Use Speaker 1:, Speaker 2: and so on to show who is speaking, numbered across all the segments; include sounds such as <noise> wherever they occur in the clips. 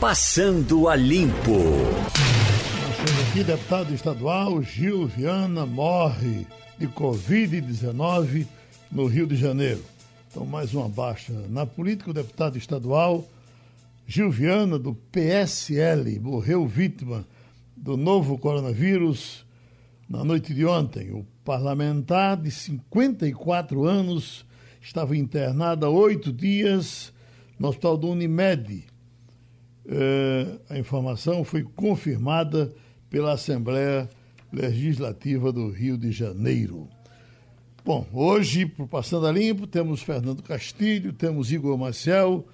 Speaker 1: Passando a Limpo.
Speaker 2: Nós aqui, deputado estadual Gil Viana morre de Covid-19 no Rio de Janeiro. Então, mais uma baixa na política. O deputado estadual Gil Viana, do PSL, morreu vítima do novo coronavírus na noite de ontem. O parlamentar de 54 anos estava internado há oito dias no hospital do Unimed. Eh, a informação foi confirmada pela Assembleia Legislativa do Rio de Janeiro. Bom, hoje, por Passando a Limpo, temos Fernando Castilho, temos Igor Marcel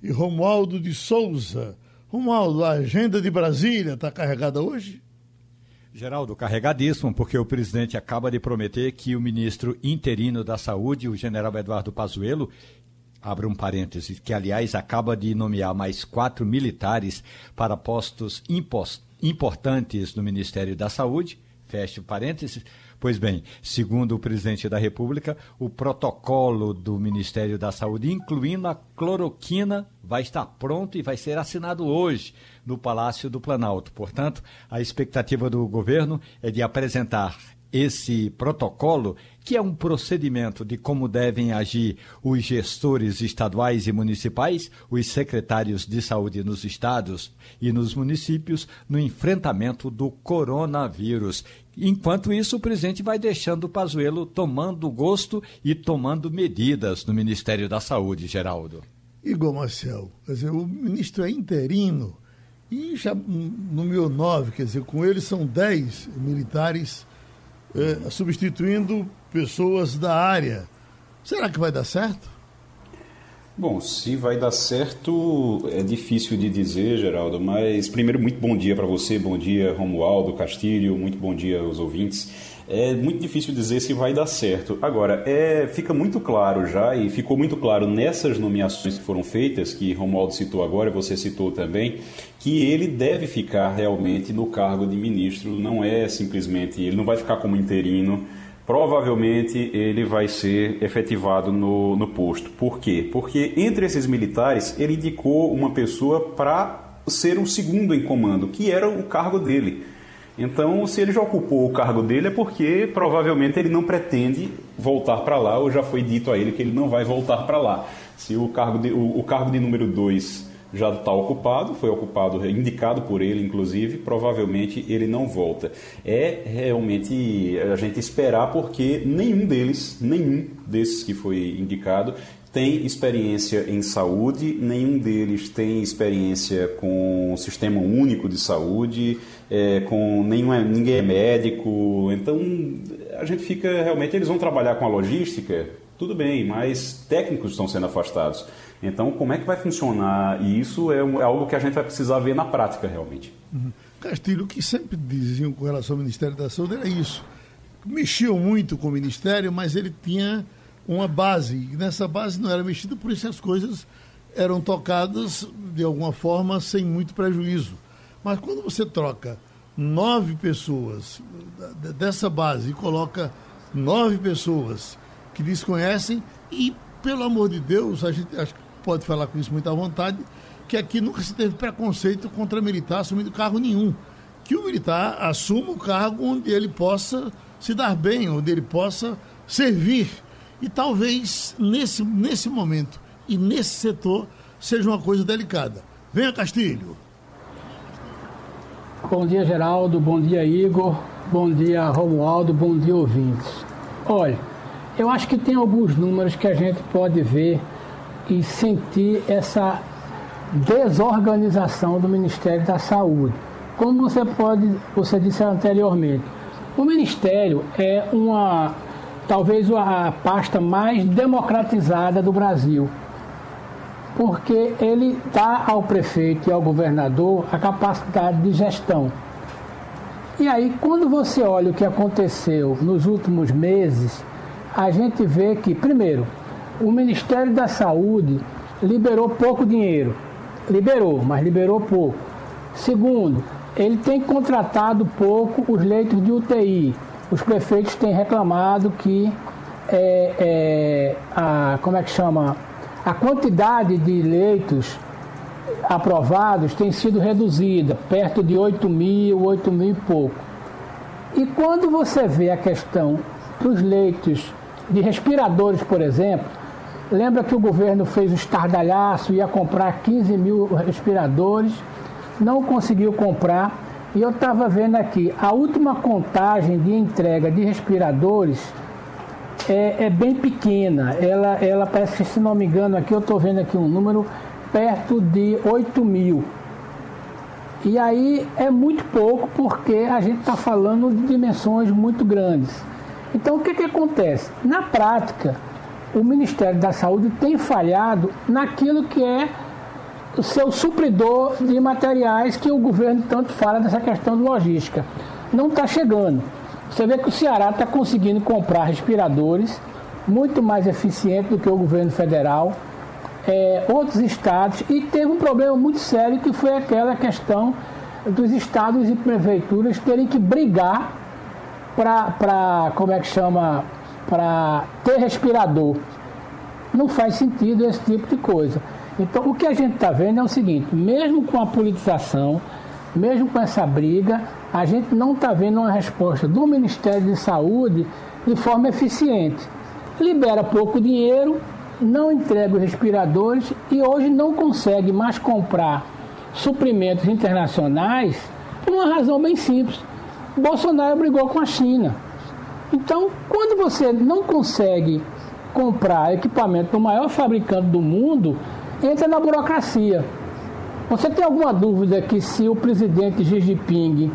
Speaker 2: e Romualdo de Souza. Romualdo, a agenda de Brasília está carregada hoje?
Speaker 3: Geraldo, carregadíssimo, porque o presidente acaba de prometer que o ministro interino da Saúde, o general Eduardo Pazuello, abre um parêntese, que aliás acaba de nomear mais quatro militares para postos importantes no Ministério da Saúde, fecha parênteses. Pois bem, segundo o presidente da República, o protocolo do Ministério da Saúde, incluindo a cloroquina, vai estar pronto e vai ser assinado hoje no Palácio do Planalto. Portanto, a expectativa do governo é de apresentar esse protocolo, que é um procedimento de como devem agir os gestores estaduais e municipais, os secretários de saúde nos estados e nos municípios, no enfrentamento do coronavírus. Enquanto isso, o presidente vai deixando o Pazuello tomando gosto e tomando medidas no Ministério da Saúde, Geraldo.
Speaker 2: Igor Marcel, quer dizer, o ministro é interino e já nomeou nove, quer dizer, com ele são dez militares eh, substituindo pessoas da área. Será que vai dar certo?
Speaker 4: Bom, se vai dar certo é difícil de dizer, Geraldo, mas primeiro, muito bom dia para você, bom dia Romualdo Castilho, muito bom dia aos ouvintes. É muito difícil dizer se vai dar certo. Agora, é, fica muito claro já, e ficou muito claro nessas nomeações que foram feitas, que Romualdo citou agora, você citou também, que ele deve ficar realmente no cargo de ministro, não é simplesmente, ele não vai ficar como interino, provavelmente ele vai ser efetivado no, no posto. Por quê? Porque entre esses militares ele indicou uma pessoa para ser o segundo em comando, que era o cargo dele. Então, se ele já ocupou o cargo dele, é porque provavelmente ele não pretende voltar para lá, ou já foi dito a ele que ele não vai voltar para lá. Se o cargo de, o, o cargo de número 2 já está ocupado, foi ocupado, indicado por ele, inclusive, provavelmente ele não volta. É realmente a gente esperar, porque nenhum deles, nenhum desses que foi indicado, tem experiência em saúde, nenhum deles tem experiência com o sistema único de saúde, é, com nenhum, é, ninguém é médico. Então a gente fica realmente, eles vão trabalhar com a logística, tudo bem, mas técnicos estão sendo afastados. Então, como é que vai funcionar isso é, é algo que a gente vai precisar ver na prática realmente.
Speaker 2: Uhum. Castilho, o que sempre diziam com relação ao Ministério da Saúde era isso. Mexiam muito com o Ministério, mas ele tinha uma base. E nessa base não era mexida, por isso as coisas eram tocadas de alguma forma sem muito prejuízo. Mas quando você troca nove pessoas dessa base e coloca nove pessoas que desconhecem e, pelo amor de Deus, a gente acho que pode falar com isso muito à vontade, que aqui nunca se teve preconceito contra militar assumindo cargo nenhum. Que o militar assuma o cargo onde ele possa se dar bem, onde ele possa servir e talvez nesse, nesse momento e nesse setor seja uma coisa delicada. Venha, Castilho.
Speaker 5: Bom dia, Geraldo. Bom dia, Igor. Bom dia, Romualdo. Bom dia, ouvintes. Olha, eu acho que tem alguns números que a gente pode ver e sentir essa desorganização do Ministério da Saúde. Como você pode, você disse anteriormente, o Ministério é uma talvez a pasta mais democratizada do Brasil, porque ele dá ao prefeito e ao governador a capacidade de gestão. E aí, quando você olha o que aconteceu nos últimos meses, a gente vê que, primeiro, o Ministério da Saúde liberou pouco dinheiro. Liberou, mas liberou pouco. Segundo, ele tem contratado pouco os leitos de UTI os prefeitos têm reclamado que é, é, a, como é que chama? A quantidade de leitos aprovados tem sido reduzida, perto de 8 mil, 8 mil e pouco. E quando você vê a questão dos leitos de respiradores, por exemplo, lembra que o governo fez o estardalhaço, ia comprar 15 mil respiradores, não conseguiu comprar. E eu estava vendo aqui, a última contagem de entrega de respiradores é, é, bem pequena. Ela, ela parece que, se não me engano, aqui eu estou vendo aqui um número perto de 8 mil. E aí é muito pouco porque a gente está falando de dimensões muito grandes. Então o que, que acontece? Na prática, o Ministério da Saúde tem falhado naquilo que é seu supridor de materiais que o governo tanto fala dessa questão de logística. Não está chegando. Você vê que o Ceará está conseguindo comprar respiradores muito mais eficiente do que o governo federal, é, outros estados, e teve um problema muito sério que foi aquela questão dos estados e prefeituras terem que brigar para, como é que chama, para ter respirador. Não faz sentido esse tipo de coisa. Então, o que a gente está vendo é o seguinte: mesmo com a politização, mesmo com essa briga, a gente não está vendo uma resposta do Ministério de Saúde de forma eficiente. Libera pouco dinheiro, não entrega os respiradores e hoje não consegue mais comprar suprimentos internacionais por uma razão bem simples. Bolsonaro brigou com a China. Então, quando você não consegue comprar equipamento do maior fabricante do mundo, entra na burocracia. Você tem alguma dúvida que se o presidente Xi Jinping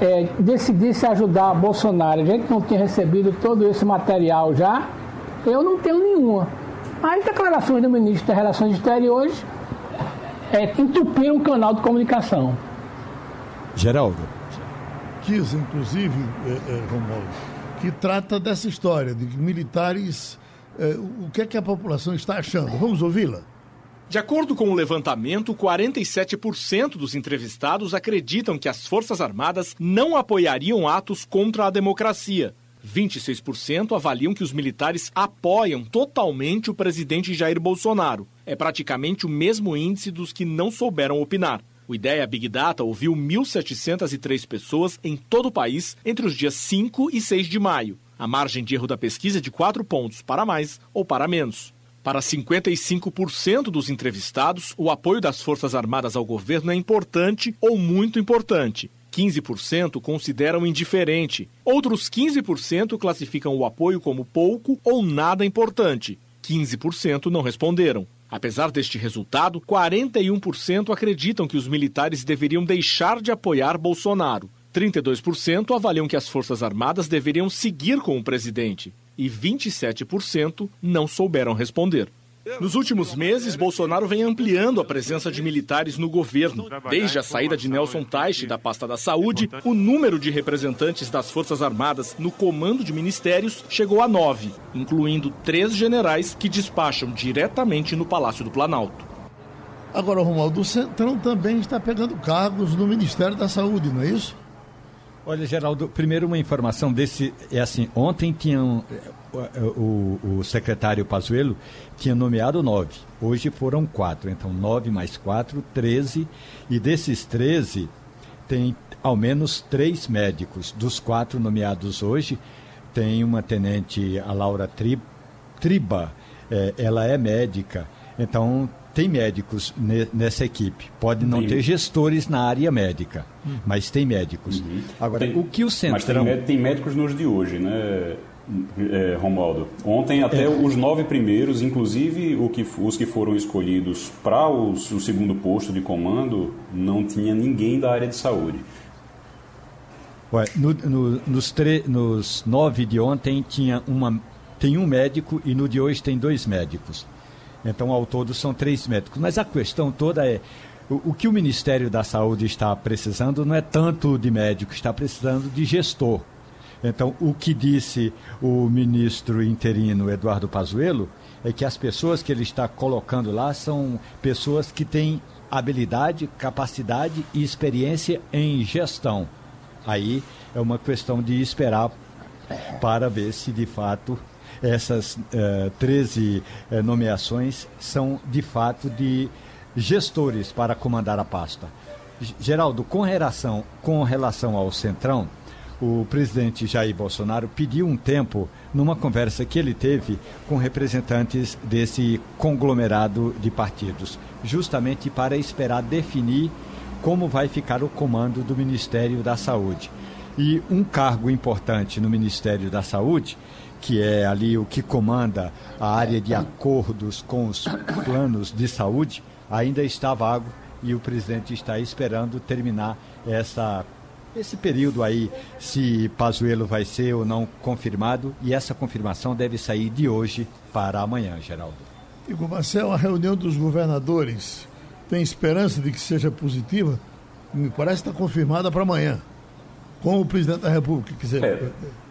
Speaker 5: é, decidisse ajudar Bolsonaro, a gente não tinha recebido todo esse material já? Eu não tenho nenhuma. As declarações do ministro das Relações Exteriores é, entupiram um canal de comunicação.
Speaker 3: Geraldo.
Speaker 2: Diz, inclusive, é, é, Romualdo, que trata dessa história de militares. É, o que é que a população está achando? Vamos ouvi-la?
Speaker 6: De acordo com o levantamento, 47% dos entrevistados acreditam que as Forças Armadas não apoiariam atos contra a democracia. 26% avaliam que os militares apoiam totalmente o presidente Jair Bolsonaro. É praticamente o mesmo índice dos que não souberam opinar. O Ideia Big Data ouviu 1.703 pessoas em todo o país entre os dias 5 e 6 de maio. A margem de erro da pesquisa é de 4 pontos, para mais ou para menos. Para 55% dos entrevistados, o apoio das Forças Armadas ao governo é importante ou muito importante. 15% consideram indiferente. Outros 15% classificam o apoio como pouco ou nada importante. 15% não responderam. Apesar deste resultado, 41% acreditam que os militares deveriam deixar de apoiar Bolsonaro. 32% avaliam que as Forças Armadas deveriam seguir com o presidente e 27% não souberam responder. Nos últimos meses, Bolsonaro vem ampliando a presença de militares no governo. Desde a saída de Nelson Teich da pasta da Saúde, o número de representantes das Forças Armadas no comando de ministérios chegou a nove, incluindo três generais que despacham diretamente no Palácio do Planalto.
Speaker 2: Agora, Romualdo, o Centrão também está pegando cargos no Ministério da Saúde, não é isso?
Speaker 3: Olha, Geraldo, primeiro uma informação desse. É assim, ontem tinham. O, o, o secretário Pazuello tinha nomeado nove. Hoje foram quatro. Então, nove mais quatro, treze. E desses treze, tem ao menos três médicos. Dos quatro nomeados hoje, tem uma tenente, a Laura Tri, Triba. É, ela é médica. Então, tem médicos ne, nessa equipe. Pode não tem. ter gestores na área médica, hum. mas tem médicos. Uhum. Agora, tem, o que o Centrão...
Speaker 4: Mas tem, tem médicos nos de hoje, né, é, Romualdo? Ontem até é. os nove primeiros, inclusive o que, os que foram escolhidos para o segundo posto de comando, não tinha ninguém da área de saúde.
Speaker 3: Ué, no, no, nos, tre, nos nove de ontem tinha uma, tem um médico e no de hoje tem dois médicos. Então, ao todo, são três médicos. Mas a questão toda é: o, o, que o Ministério da Saúde está precisando não é tanto de médico, está precisando de gestor. Então, o que disse o ministro interino Eduardo Pazuello é que as pessoas que ele está colocando lá são pessoas que têm habilidade, capacidade e experiência em gestão. Aí é uma questão de esperar para ver se de fato essas uh, 13 uh, nomeações são de fato de gestores para comandar a pasta. Geraldo, com relação, com relação ao Centrão, o presidente Jair Bolsonaro pediu um tempo numa conversa que ele teve com representantes desse conglomerado de partidos, justamente para esperar definir como vai ficar o comando do Ministério da Saúde. E um cargo importante no Ministério da Saúde, que é ali o que comanda a área de acordos com os planos de saúde, ainda está vago e o presidente está esperando terminar essa esse período aí, se Pazuello vai ser ou não confirmado, e essa confirmação deve sair de hoje para amanhã, Geraldo.
Speaker 2: Igor Marcel, a reunião dos governadores tem esperança de que seja positiva? Me parece que está confirmada para amanhã, com o presidente da República. Quiser.
Speaker 4: É.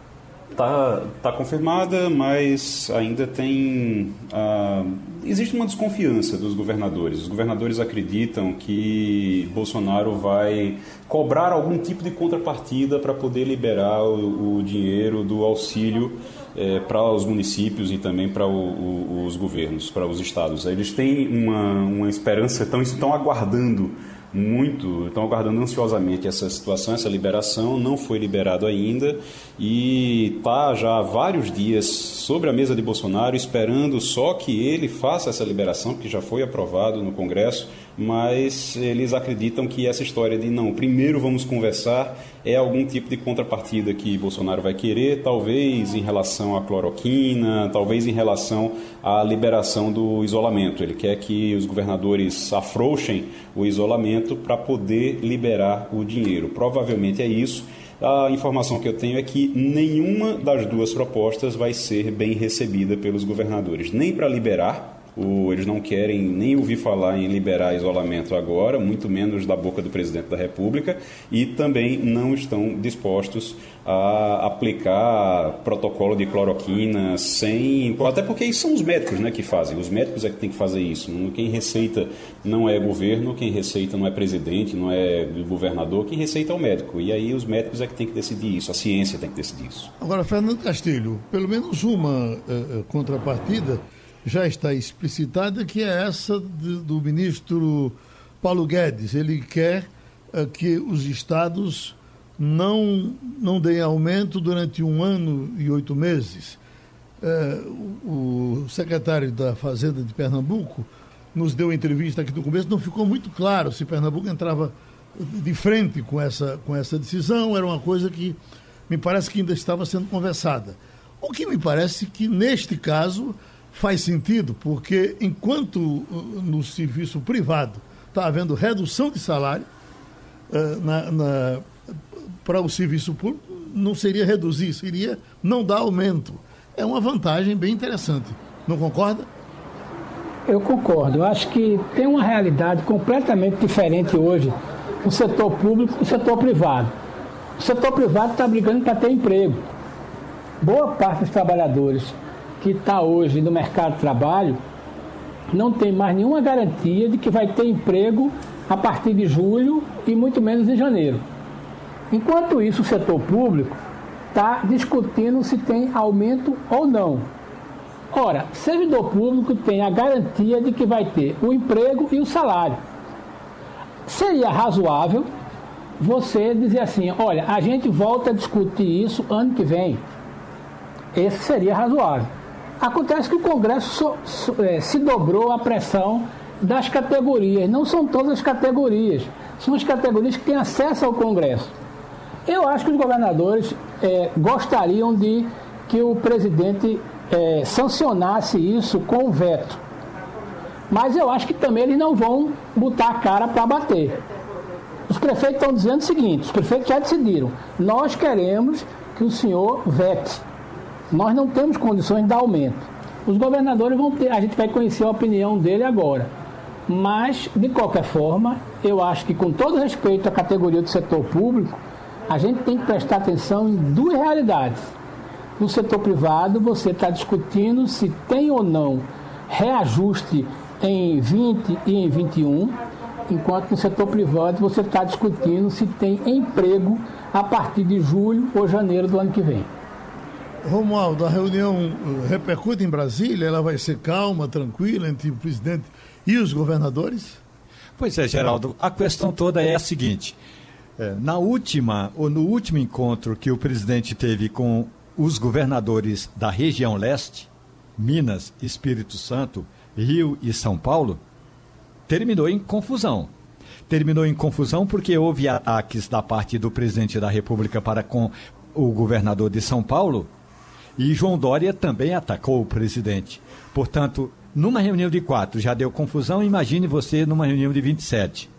Speaker 4: Está tá confirmada, mas ainda tem. Uh, existe uma desconfiança dos governadores. Os governadores acreditam que Bolsonaro vai cobrar algum tipo de contrapartida para poder liberar o, o, dinheiro do auxílio eh, para os municípios e também para os governos, para os estados. Eles têm uma, uma esperança, estão, estão aguardando muito, estão aguardando ansiosamente essa situação, essa liberação, não foi liberado ainda e está já há vários dias sobre a mesa de Bolsonaro esperando só que ele faça essa liberação, que já foi aprovado no Congresso, mas eles acreditam que essa história de não, primeiro vamos conversar é algum tipo de contrapartida que Bolsonaro vai querer, talvez em relação à cloroquina, talvez em relação à liberação do isolamento. Ele quer que os governadores afrouxem o isolamento para poder liberar o dinheiro. Provavelmente é isso. A informação que eu tenho é que nenhuma das duas propostas vai ser bem recebida pelos governadores, nem para liberar o, eles não querem nem ouvir falar em liberar isolamento agora, muito menos da boca do presidente da República, e também não estão dispostos a aplicar protocolo de cloroquina sem. Até porque são os médicos né, que fazem, os médicos é que tem que fazer isso. Quem receita não é governo, quem receita não é presidente, não é governador, quem receita é o médico. E aí os médicos é que tem que decidir isso, a ciência tem que decidir isso.
Speaker 2: Agora, Fernando Castilho, pelo menos uma uh, contrapartida já está explicitada, que é essa de, do ministro Paulo Guedes. Ele quer uh, que os estados não, não deem aumento durante um ano e oito meses. Uh, o, secretário da Fazenda de Pernambuco nos deu entrevista aqui no começo, não ficou muito claro se Pernambuco entrava de frente com essa, com essa decisão, era uma coisa que me parece que ainda estava sendo conversada. O que me parece que, neste caso, faz sentido, porque enquanto uh, no serviço privado está havendo redução de salário, na, para o serviço público não seria reduzir, seria não dar aumento. É uma vantagem bem interessante. Não concorda?
Speaker 5: Eu concordo. Eu acho que tem uma realidade completamente diferente hoje no setor público e no setor privado. O setor privado está brigando para ter emprego. Boa parte dos trabalhadores que está hoje no mercado de trabalho não tem mais nenhuma garantia de que vai ter emprego a partir de julho e muito menos em janeiro. Enquanto isso, o setor público está discutindo se tem aumento ou não. Ora, servidor público tem a garantia de que vai ter o emprego e o salário. Seria razoável você dizer assim: olha, a gente volta a discutir isso ano que vem. Esse seria razoável. Acontece que o Congresso so, so, é, se dobrou à pressão das categorias. Não são todas as categorias, são as categorias que têm acesso ao Congresso. Eu acho que os governadores é, gostariam de que o presidente é, sancionasse isso com o veto. Mas eu acho que também eles não vão botar a cara para bater. Os prefeitos estão dizendo o seguinte: os prefeitos já decidiram, nós queremos que o senhor vete nós não temos condições de dar aumento. Os governadores vão ter, a gente vai conhecer a opinião dele agora. Mas, de qualquer forma, eu acho que, com todo respeito à categoria do setor público, a gente tem que prestar atenção em duas realidades. No setor privado, você está discutindo se tem ou não reajuste em 20 e em 21, enquanto no setor privado você está discutindo se tem emprego a partir de julho ou janeiro do ano que vem.
Speaker 2: Romualdo, a reunião uh, repercute em Brasília? Ela vai ser calma, tranquila entre o presidente e os governadores?
Speaker 3: Pois é, Geraldo, a questão toda é a seguinte. É, na última, ou no último encontro que o presidente teve com os governadores da região leste, Minas, Espírito Santo, Rio e São Paulo, terminou em confusão. Terminou em confusão porque houve ataques da parte do presidente da República para com o governador de São Paulo e João Dória também atacou o presidente. Portanto, numa reunião de quatro já deu confusão, imagine você numa reunião de 27.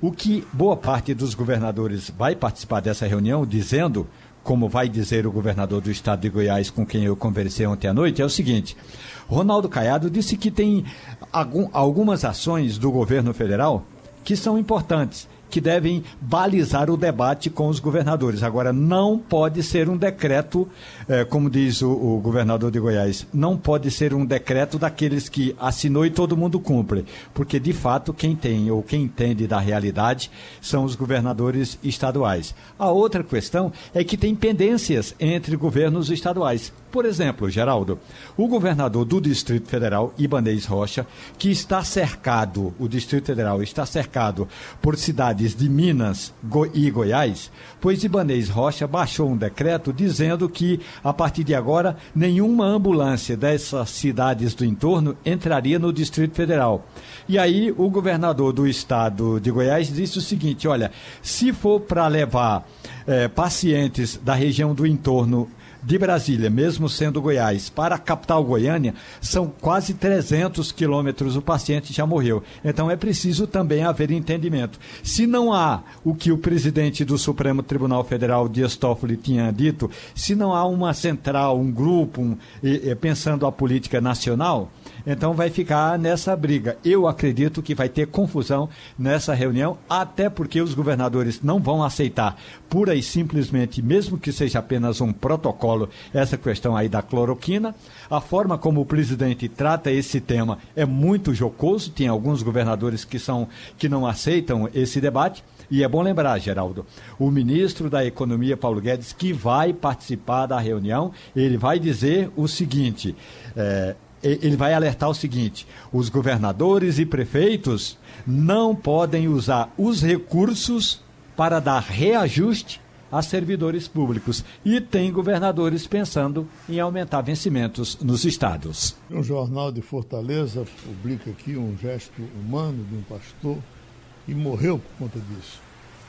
Speaker 3: O que boa parte dos governadores vai participar dessa reunião dizendo, como vai dizer o governador do estado de Goiás com quem eu conversei ontem à noite, é o seguinte: Ronaldo Caiado disse que tem algum, algumas ações do governo federal que são importantes que devem balizar o debate com os governadores. Agora, não pode ser um decreto, eh, como diz o, o, governador de Goiás, não pode ser um decreto daqueles que assinou e todo mundo cumpre, porque de fato quem tem ou quem entende da realidade são os governadores estaduais. A outra questão é que tem pendências entre governos estaduais. Por exemplo, Geraldo, o governador do Distrito Federal, Ibanez Rocha, que está cercado, o Distrito Federal está cercado por cidades de Minas e Goiás, pois Ibanez Rocha baixou um decreto dizendo que, a partir de agora, nenhuma ambulância dessas cidades do entorno entraria no Distrito Federal. E aí, o governador do estado de Goiás disse o seguinte: olha, se for para levar eh, pacientes da região do entorno de Brasília, mesmo sendo Goiás, para a capital Goiânia, são quase 300 quilômetros. O paciente já morreu. Então é preciso também haver entendimento. Se não há o que o presidente do Supremo Tribunal Federal, Dias Toffoli, tinha dito, se não há uma central, um grupo, um, pensando a política nacional, então vai ficar nessa briga. Eu acredito que vai ter confusão nessa reunião, até porque os governadores não vão aceitar pura e simplesmente, mesmo que seja apenas um protocolo, essa questão aí da cloroquina. A forma como o presidente trata esse tema é muito jocoso. Tem alguns governadores que são que não aceitam esse debate. E é bom lembrar, Geraldo, o ministro da Economia, Paulo Guedes, que vai participar da reunião, ele vai dizer o seguinte: é, ele vai alertar o seguinte: os governadores e prefeitos não podem usar os recursos para dar reajuste a servidores públicos. E tem governadores pensando em aumentar vencimentos nos estados.
Speaker 2: Um jornal de Fortaleza publica aqui um gesto humano de um pastor e morreu por conta disso.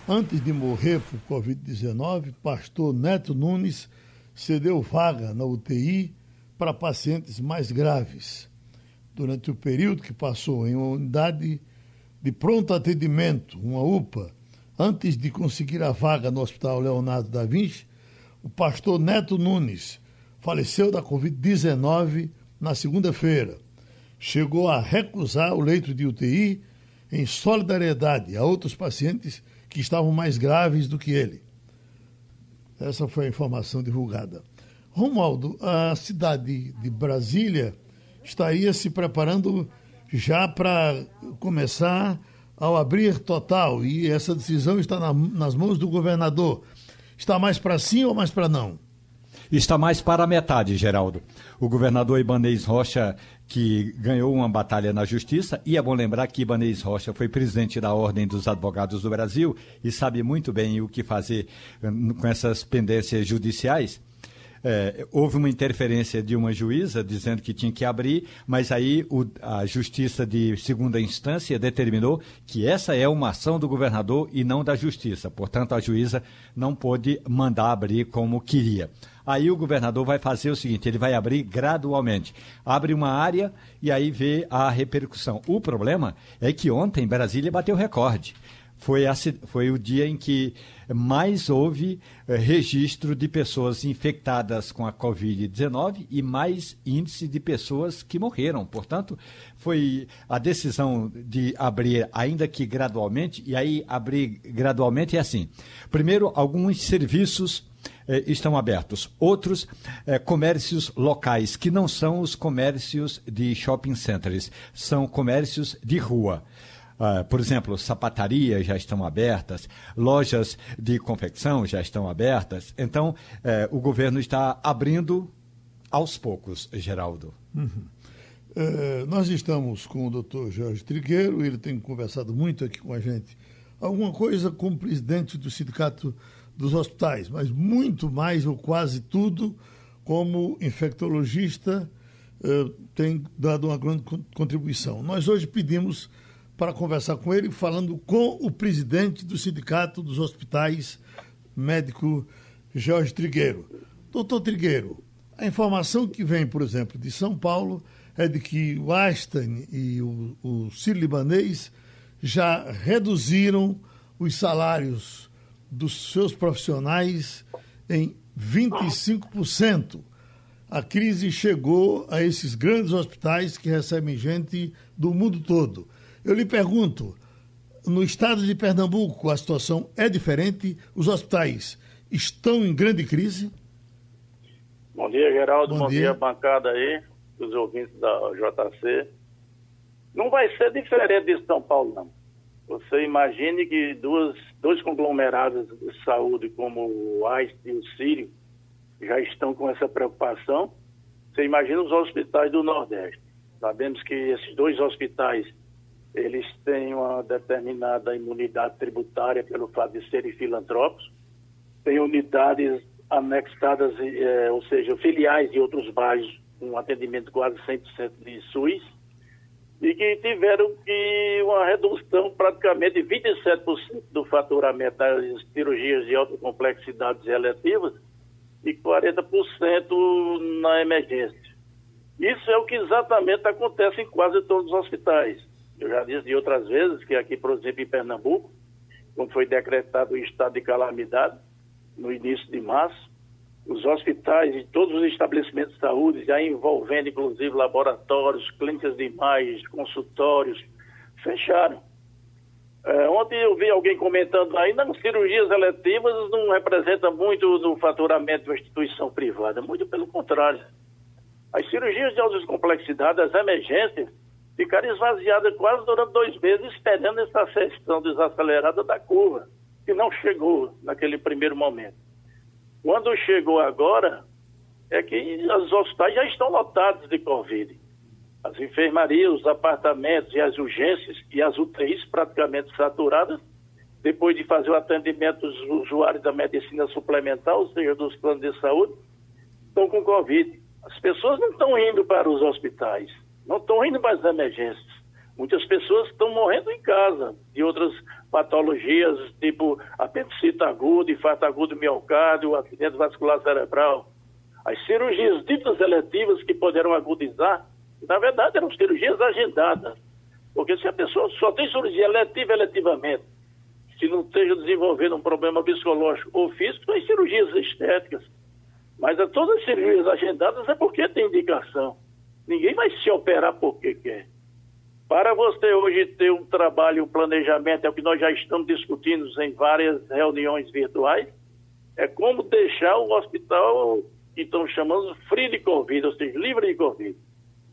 Speaker 2: Antes de morrer por Covid-19, pastor Neto Nunes cedeu vaga na UTI para pacientes mais graves. Durante o período que passou em uma unidade de pronto atendimento, uma UPA, antes de conseguir a vaga no Hospital Leonardo da Vinci, o pastor Neto Nunes faleceu da Covid-19 na segunda-feira. Chegou a recusar o leito de UTI em solidariedade a outros pacientes que estavam mais graves do que ele. Essa foi a informação divulgada. Romualdo, a cidade de Brasília estaria se preparando já para começar ao abrir total e essa decisão está na, nas mãos do governador. Está mais para sim ou mais para não?
Speaker 3: Está mais para a metade, Geraldo. O governador Ibanez Rocha, que ganhou uma batalha na justiça, e é bom lembrar que Ibanez Rocha foi presidente da Ordem dos Advogados do Brasil e sabe muito bem o que fazer hum, com essas pendências judiciais é, houve uma interferência de uma juíza dizendo que tinha que abrir, mas aí o, a justiça de segunda instância determinou que essa é uma ação do governador e não da justiça. Portanto, a juíza não pôde mandar abrir como queria. Aí o governador vai fazer o seguinte: ele vai abrir gradualmente. Abre uma área e aí vê a repercussão. O problema é que ontem Brasília bateu recorde foi, a, foi o dia em que mais houve eh, registro de pessoas infectadas com a Covid-19 e mais índice de pessoas que morreram. Portanto, foi a decisão de abrir, ainda que gradualmente, e aí abrir gradualmente é assim: primeiro, alguns serviços. Eh, estão abertos. Outros eh, comércios locais, que não são os comércios de shopping centers, são comércios de rua. Uh, por exemplo, sapatarias já estão abertas, lojas de confecção já estão abertas. Então, uh, o governo está abrindo aos poucos, Geraldo.
Speaker 2: Uhum. É, nós estamos com o doutor Jorge Trigueiro, ele tem conversado muito aqui com a gente. Alguma coisa como presidente do Sindicato dos Hospitais, mas muito mais, ou quase tudo, como infectologista, é, tem dado uma grande contribuição. Nós hoje pedimos para conversar com ele, falando com o presidente do Sindicato dos Hospitais, médico Jorge Trigueiro. Doutor Trigueiro, a informação que vem, por exemplo, de São Paulo é de que o Einstein e o, o Ciro Libanês já reduziram os salários dos seus profissionais em 25%. A crise chegou a esses grandes hospitais que recebem gente do mundo todo. Eu lhe pergunto, no estado de Pernambuco a situação é diferente? Os hospitais estão em grande crise?
Speaker 7: Bom dia, Geraldo. Bom, Bom dia. dia, bancada aí os ouvintes da JC. Não vai ser diferente de São Paulo, não. Você imagine que duas, dois conglomerados de saúde, como o AIS e o Sírio, já estão com essa preocupação. Você imagina os hospitais do Nordeste. Sabemos que esses dois hospitais, eles têm uma determinada imunidade tributária pelo fato de serem filantrópicos. Tem unidades anexadas, eh, ou seja, filiais de outros bairros um atendimento quase 100% de SUS, e que tiveram que uma redução praticamente de 27% do faturamento das cirurgias de alta complexidade eletivas e 40% na emergência. Isso é o que exatamente acontece em quase todos os hospitais. Eu já disse de outras vezes que aqui, por exemplo, em Pernambuco, quando foi decretado o estado de calamidade, no início de março, os hospitais e todos os estabelecimentos de saúde, já envolvendo inclusive laboratórios, clínicas de imagens, consultórios, fecharam. É, ontem eu vi alguém comentando aí, não, cirurgias eletivas não representam muito no faturamento de uma instituição privada, muito pelo contrário. As cirurgias de alta complexidade, as emergências, ficaram esvaziadas quase durante dois meses, esperando essa sessão desacelerada da curva, que não chegou naquele primeiro momento. Quando chegou agora, é que os hospitais já estão lotados de Covid. As enfermarias, os apartamentos e as urgências e as UTIs praticamente saturadas, depois de fazer o atendimento dos usuários da medicina suplementar, ou seja, dos planos de saúde, estão com Covid. As pessoas não estão indo para os hospitais, não estão indo as emergências. Muitas pessoas estão morrendo em casa de outras patologias, tipo apendicite agudo, infarto agudo miocárdio, acidente vascular cerebral. As cirurgias ditas eletivas que poderão agudizar, na verdade eram cirurgias agendadas. Porque se a pessoa só tem cirurgia eletiva eletivamente, se não esteja desenvolvendo um problema psicológico ou físico, tem cirurgias estéticas. Mas a todas as cirurgias agendadas é porque tem indicação. Ninguém vai se operar porque quer. Para você hoje ter um trabalho, um planejamento, é o que nós já estamos discutindo em várias reuniões virtuais, é como deixar o hospital que estão chamando free de Covid, ou seja, livre de Covid.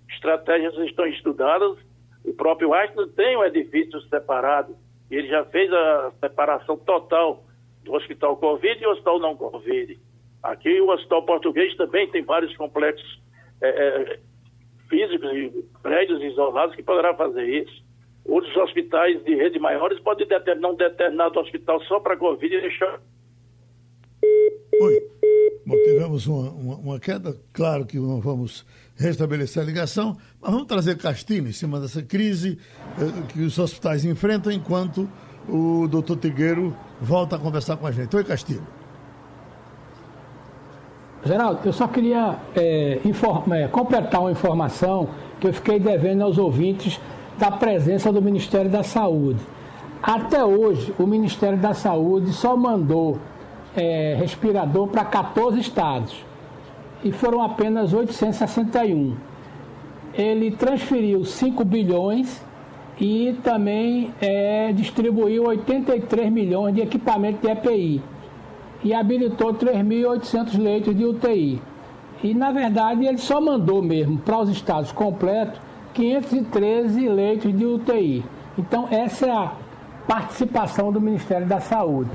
Speaker 7: Estratégias estão estudadas, o próprio Einstein tem um edifício separado, ele já fez a separação total do hospital Covid e o hospital não Covid. Aqui o hospital português também tem vários complexos é, é, físicos e prédios isolados que poderá fazer isso. Outros hospitais de rede maiores podem determinar um determinado hospital só para Covid e deixar.
Speaker 2: Oi. Bom, tivemos uma, uma, uma, queda, claro que não vamos restabelecer a ligação, mas vamos trazer Castilho em cima dessa crise eh, que os hospitais enfrentam enquanto o doutor Tigueiro volta a conversar com a gente. Oi, Castilho.
Speaker 5: Geraldo, eu só queria é, é, completar uma informação que eu fiquei devendo aos ouvintes da presença do Ministério da Saúde. Até hoje, o Ministério da Saúde só mandou é, respirador para 14 estados e foram apenas 861. Ele transferiu 5 bilhões e também é, distribuiu 83 milhões de equipamento de EPI e habilitou 3.800 leitos de UTI. E, na verdade, ele só mandou mesmo para os estados completos 513 leitos de UTI. Então, essa é a participação do Ministério da Saúde.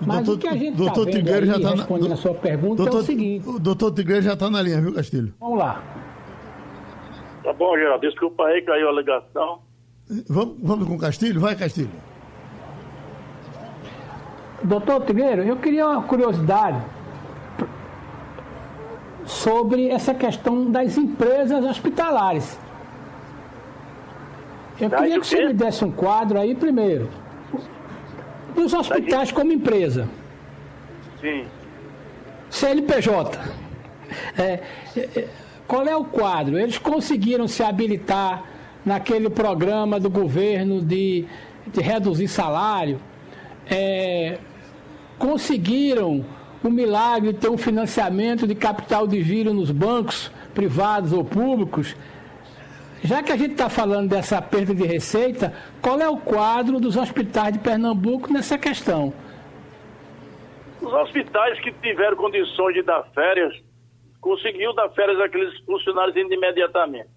Speaker 5: Mas doutor, o que a gente está vendo aí, já tá respondendo na, a sua pergunta, doutor, é o seguinte...
Speaker 2: O doutor Tigreiro já está na linha, viu, Castilho?
Speaker 5: Vamos lá.
Speaker 7: Tá bom, Geraldo. Desculpa aí, caiu a ligação.
Speaker 2: Vamos, vamos com o Castilho? Vai, Castilho.
Speaker 5: Doutor Trigueiro, eu queria uma curiosidade sobre essa questão das empresas hospitalares. Eu queria que você me desse um quadro aí primeiro. Dos hospitais como empresa.
Speaker 7: Sim.
Speaker 5: CNPJ. É, é, é, qual é o quadro? Eles conseguiram se habilitar naquele programa do governo de, de reduzir salário. É, conseguiram o milagre de ter um financiamento de capital de giro nos bancos privados ou públicos. Já que a gente está falando dessa perda de receita, qual é o quadro dos hospitais de Pernambuco nessa questão?
Speaker 7: Os hospitais que tiveram condições de dar férias, conseguiu dar férias àqueles funcionários imediatamente.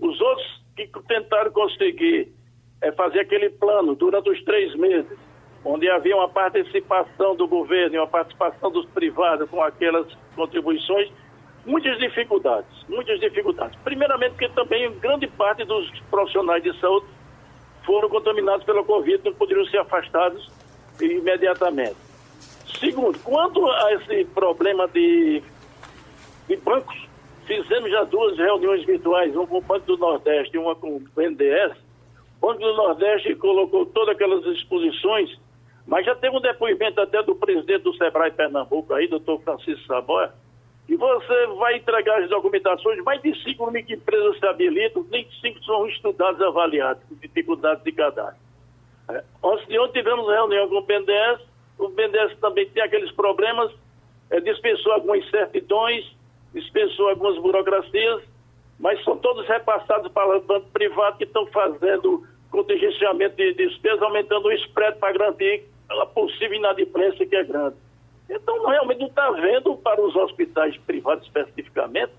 Speaker 7: Os outros que tentaram conseguir é, fazer aquele plano durante os três meses, onde havia uma participação do governo e uma participação dos privados com aquelas contribuições, muitas dificuldades, muitas dificuldades. Primeiramente porque também grande parte dos profissionais de saúde foram contaminados pela Covid, não poderiam ser afastados imediatamente. Segundo, quanto a esse problema de, de bancos, fizemos já duas reuniões virtuais, uma com o Banco do Nordeste e uma com o BNDES. O Banco do Nordeste colocou todas aquelas exposições mas já teve um depoimento até do presidente do Sebrae Pernambuco aí, doutor Francisco Saboia, que você vai entregar as documentações, mais de 5 mil empresas se habilitam, nem 5 são estudados avaliados, com dificuldades de cadastro. É. Ontem tivemos reunião com o BNDES, o BNDES também tem aqueles problemas, é, dispensou algumas certidões, dispensou algumas burocracias, mas são todos repassados para o banco privado que estão fazendo contingenciamento de despesas, aumentando o spread para garantir a possível inadimplência que é grande. Então, realmente não está vendo para os hospitais privados especificamente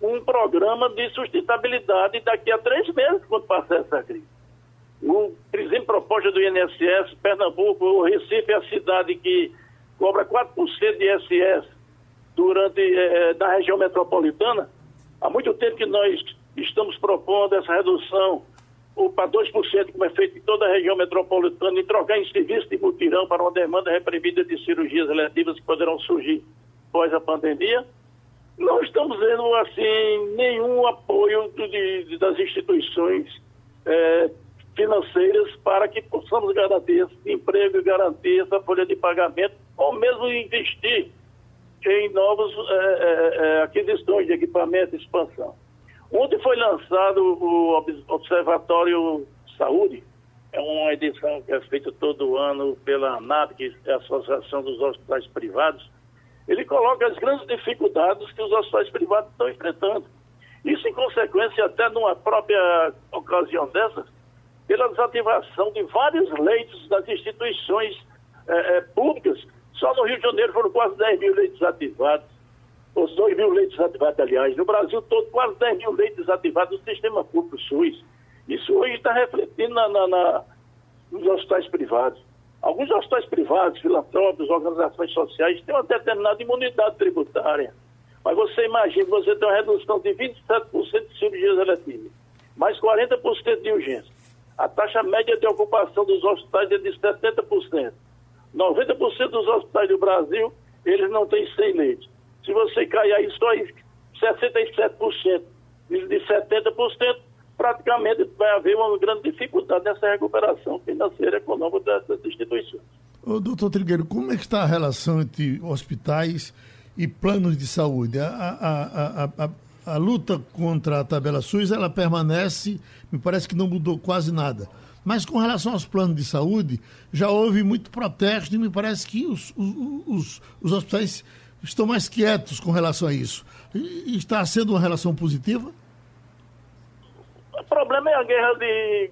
Speaker 7: um programa de sustentabilidade daqui a três meses, quando passar essa crise. O, por proposta do INSS, Pernambuco, o Recife é a cidade que cobra 4% de ISS durante, eh, na região metropolitana. Há muito tempo que nós estamos propondo essa redução para 2%, como é feito em toda a região metropolitana, e trocar em serviço de mutirão para uma demanda reprimida de cirurgias eletivas que poderão surgir após a pandemia, não estamos vendo, assim, nenhum apoio de, de, das instituições é, financeiras para que possamos garantir esse emprego e garantir essa folha de pagamento, ou mesmo investir em novas é, é, aquisições de equipamento e expansão. Ontem foi lançado o Observatório Saúde, é uma edição que é feita todo ano pela ANAP, que é a Associação dos Hospitais Privados. Ele coloca as grandes dificuldades que os hospitais privados estão enfrentando. Isso em consequência, até numa própria ocasião dessa, pela desativação de vários leitos das instituições eh, eh, públicas. Só no Rio de Janeiro foram quase 10 mil leitos desativados os 2 mil leitos desativados, aliás. No Brasil todo, quase 10 mil leitos desativados do sistema público SUS. Isso hoje está refletindo na, na, na, nos hospitais privados. Alguns hospitais privados, filantrópicos, organizações sociais, têm uma determinada imunidade tributária. Mas você imagina, você tem uma redução de 27% de cirurgias eletivas, mais 40% de urgência. A taxa média de ocupação dos hospitais é de 70%. 90% dos hospitais do Brasil, eles não têm 100 leitos. Se você cair aí só em 67% de 70%, praticamente vai haver uma grande dificuldade nessa recuperação financeira e econômica dessas instituições.
Speaker 2: Ô, doutor Trigueiro, como é que está a relação entre hospitais e planos de saúde? A, a, a, a, luta contra a tabela SUS, ela permanece, me parece que não mudou quase nada. Mas com relação aos planos de saúde, já houve muito protesto e me parece que os, os, os, os hospitais estão mais quietos com relação a isso. E está sendo uma relação positiva?
Speaker 7: O problema é a guerra de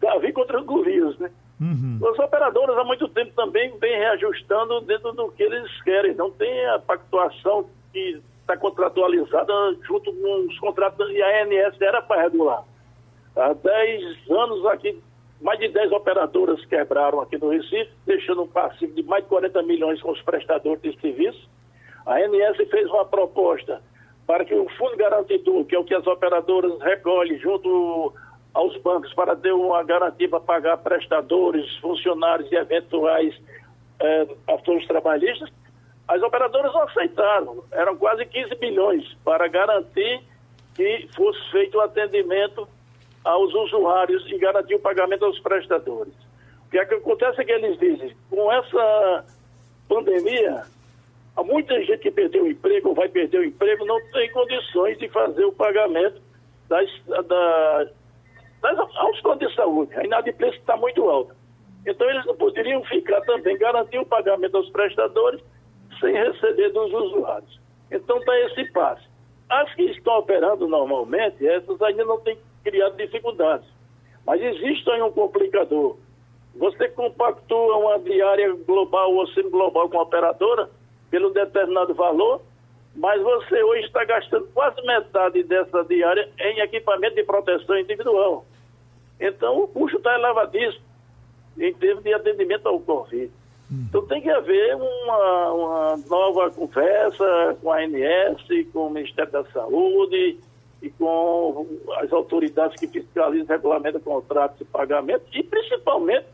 Speaker 7: Davi contra Golias, né? Uhum. Os operadores há muito tempo também vêm reajustando dentro do que eles querem. Não tem a pactuação que está contratualizada junto com os contratos e a ANS era para regular. Há 10 anos aqui mais de 10 operadoras quebraram aqui no Recife, deixando um passivo de mais de 40 milhões com os prestadores de serviço. A ANS fez uma proposta para que o fundo garantidor, que é o que as operadoras recolhem junto aos bancos para ter uma garantia para pagar prestadores, funcionários e eventuais eh, ações trabalhistas, as operadoras não aceitaram. Eram quase 15 bilhões para garantir que fosse feito o atendimento aos usuários e garantir o pagamento aos prestadores. O que, é que acontece é que eles dizem, com essa pandemia, há muita gente que perdeu o emprego ou vai perder o emprego, não tem condições de fazer o pagamento das, da, das, aos planos de saúde. A inadimplência está muito alta. Então eles não poderiam ficar também, garantir o pagamento aos prestadores sem receber dos usuários. Então está esse passe. As que estão operando normalmente, essas ainda não têm criado dificuldades. Mas existe aí um complicador. Você compactua uma diária global ou semi-global com a operadora pelo determinado valor, mas você hoje está gastando quase metade dessa diária em equipamento de proteção individual. Então o custo está elevadíssimo em termos de atendimento ao Covid. Então tem que haver uma, uma nova conversa com a ANS, com o Ministério da Saúde e com as autoridades que fiscalizam regulamentam contratos e pagamentos e principalmente